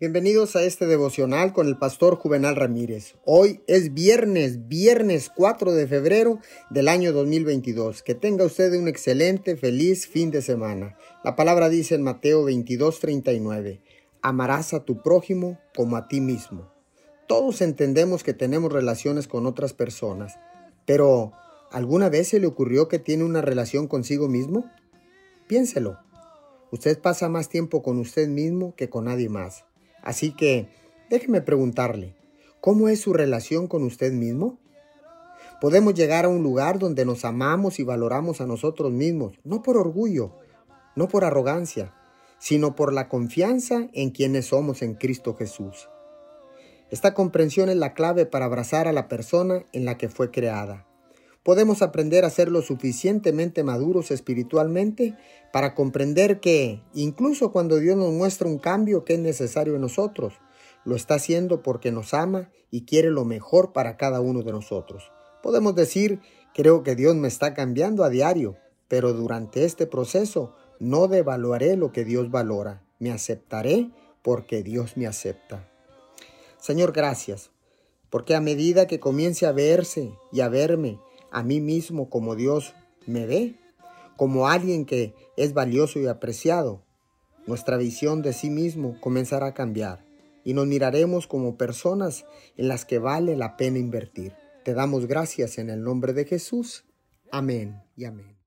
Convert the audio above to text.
Bienvenidos a este devocional con el pastor Juvenal Ramírez. Hoy es viernes, viernes 4 de febrero del año 2022. Que tenga usted un excelente, feliz fin de semana. La palabra dice en Mateo 22, 39, amarás a tu prójimo como a ti mismo. Todos entendemos que tenemos relaciones con otras personas, pero ¿alguna vez se le ocurrió que tiene una relación consigo mismo? Piénselo. Usted pasa más tiempo con usted mismo que con nadie más. Así que déjeme preguntarle, ¿cómo es su relación con usted mismo? Podemos llegar a un lugar donde nos amamos y valoramos a nosotros mismos, no por orgullo, no por arrogancia, sino por la confianza en quienes somos en Cristo Jesús. Esta comprensión es la clave para abrazar a la persona en la que fue creada. Podemos aprender a ser lo suficientemente maduros espiritualmente para comprender que, incluso cuando Dios nos muestra un cambio que es necesario en nosotros, lo está haciendo porque nos ama y quiere lo mejor para cada uno de nosotros. Podemos decir, creo que Dios me está cambiando a diario, pero durante este proceso no devaluaré lo que Dios valora, me aceptaré porque Dios me acepta. Señor, gracias, porque a medida que comience a verse y a verme a mí mismo como Dios me ve, como alguien que es valioso y apreciado, nuestra visión de sí mismo comenzará a cambiar y nos miraremos como personas en las que vale la pena invertir. Te damos gracias en el nombre de Jesús. Amén y amén.